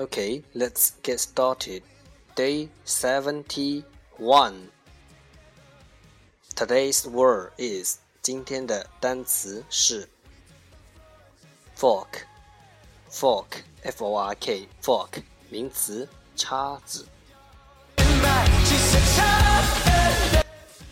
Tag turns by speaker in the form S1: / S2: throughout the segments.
S1: Okay, let's get started. Day 71. Today's word is 今天的单词是 fork, fork, f o r k, fork 名词，叉子。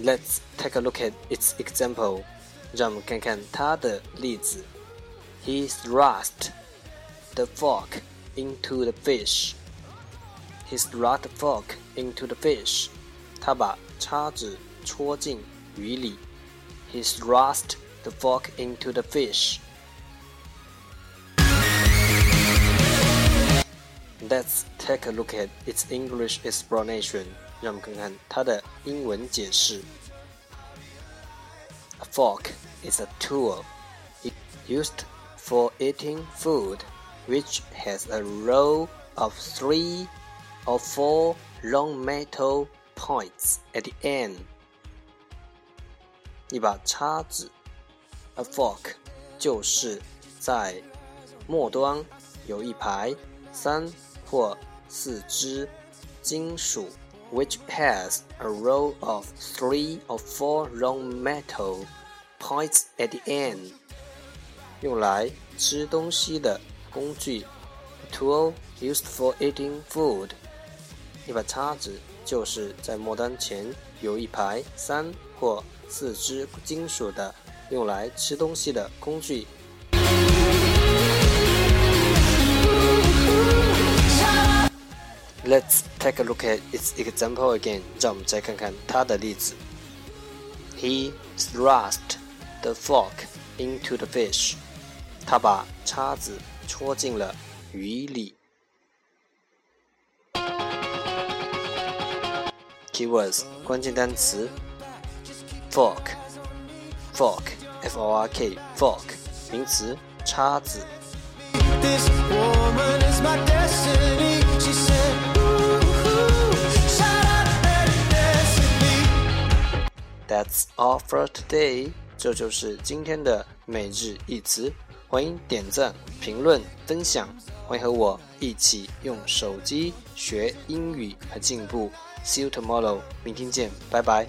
S1: Let's take a look at its example. 让我们看看它的例子。He thrust the fork into the fish. He thrust the fork into the fish. 他把叉子戳进鱼里。He thrust the fork into the fish. Let's take a look at its English explanation. 让我们看看它的英文解释。A fork is a tool used for eating food which has a row of three or four long metal points at the end. 一把叉子，a fork，就是在末端有一排三或四支金属，which has a row of three or four long metal points at the end，用来吃东西的 工具，tool used for eating food。一把叉子就是在末端前有一排三或四支金属的，用来吃东西的工具。Let's take a look at its example again。让我们再看看它的例子。He thrust the fork into the fish。他把叉子 戳进了鱼里。Keywords 关键单词 fork fork f o r k fork 名词叉子。That's all for today。这就是今天的每日一词。 欢迎点赞、评论、分享，欢迎和我一起用手机学英语和进步。See you tomorrow，明天见，拜拜。